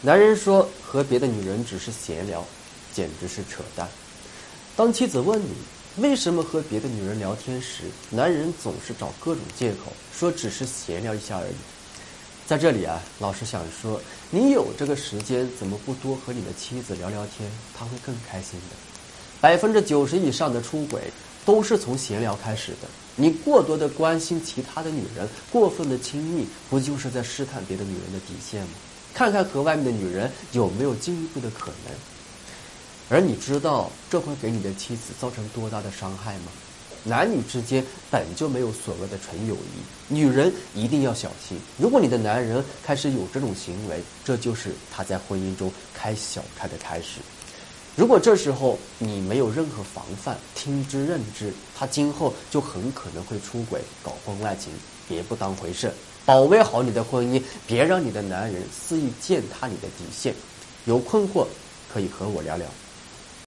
男人说和别的女人只是闲聊，简直是扯淡。当妻子问你为什么和别的女人聊天时，男人总是找各种借口说只是闲聊一下而已。在这里啊，老师想说，你有这个时间，怎么不多和你的妻子聊聊天？她会更开心的。百分之九十以上的出轨都是从闲聊开始的。你过多的关心其他的女人，过分的亲密，不就是在试探别的女人的底线吗？看看和外面的女人有没有进一步的可能。而你知道这会给你的妻子造成多大的伤害吗？男女之间本就没有所谓的纯友谊，女人一定要小心。如果你的男人开始有这种行为，这就是他在婚姻中开小差的开始。如果这时候你没有任何防范，听之任之，他今后就很可能会出轨、搞婚外情，别不当回事。保卫好你的婚姻，别让你的男人肆意践踏你的底线。有困惑可以和我聊聊。